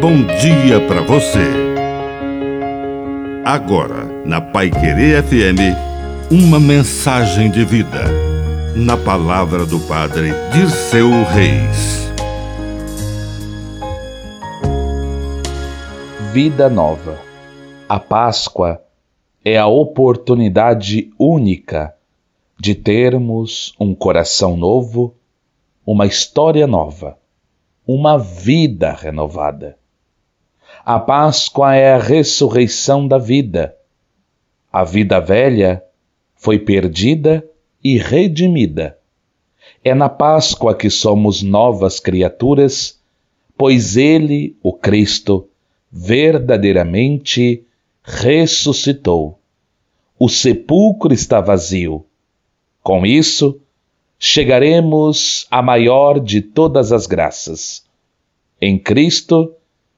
bom dia para você. Agora, na Pai Querer FM, uma mensagem de vida. Na palavra do Padre Dirceu Reis. Vida nova. A Páscoa é a oportunidade única de termos um coração novo, uma história nova, uma vida renovada. A Páscoa é a ressurreição da vida. A vida velha foi perdida e redimida. É na Páscoa que somos novas criaturas, pois Ele, o Cristo, verdadeiramente ressuscitou. O sepulcro está vazio. Com isso, chegaremos à maior de todas as graças. Em Cristo,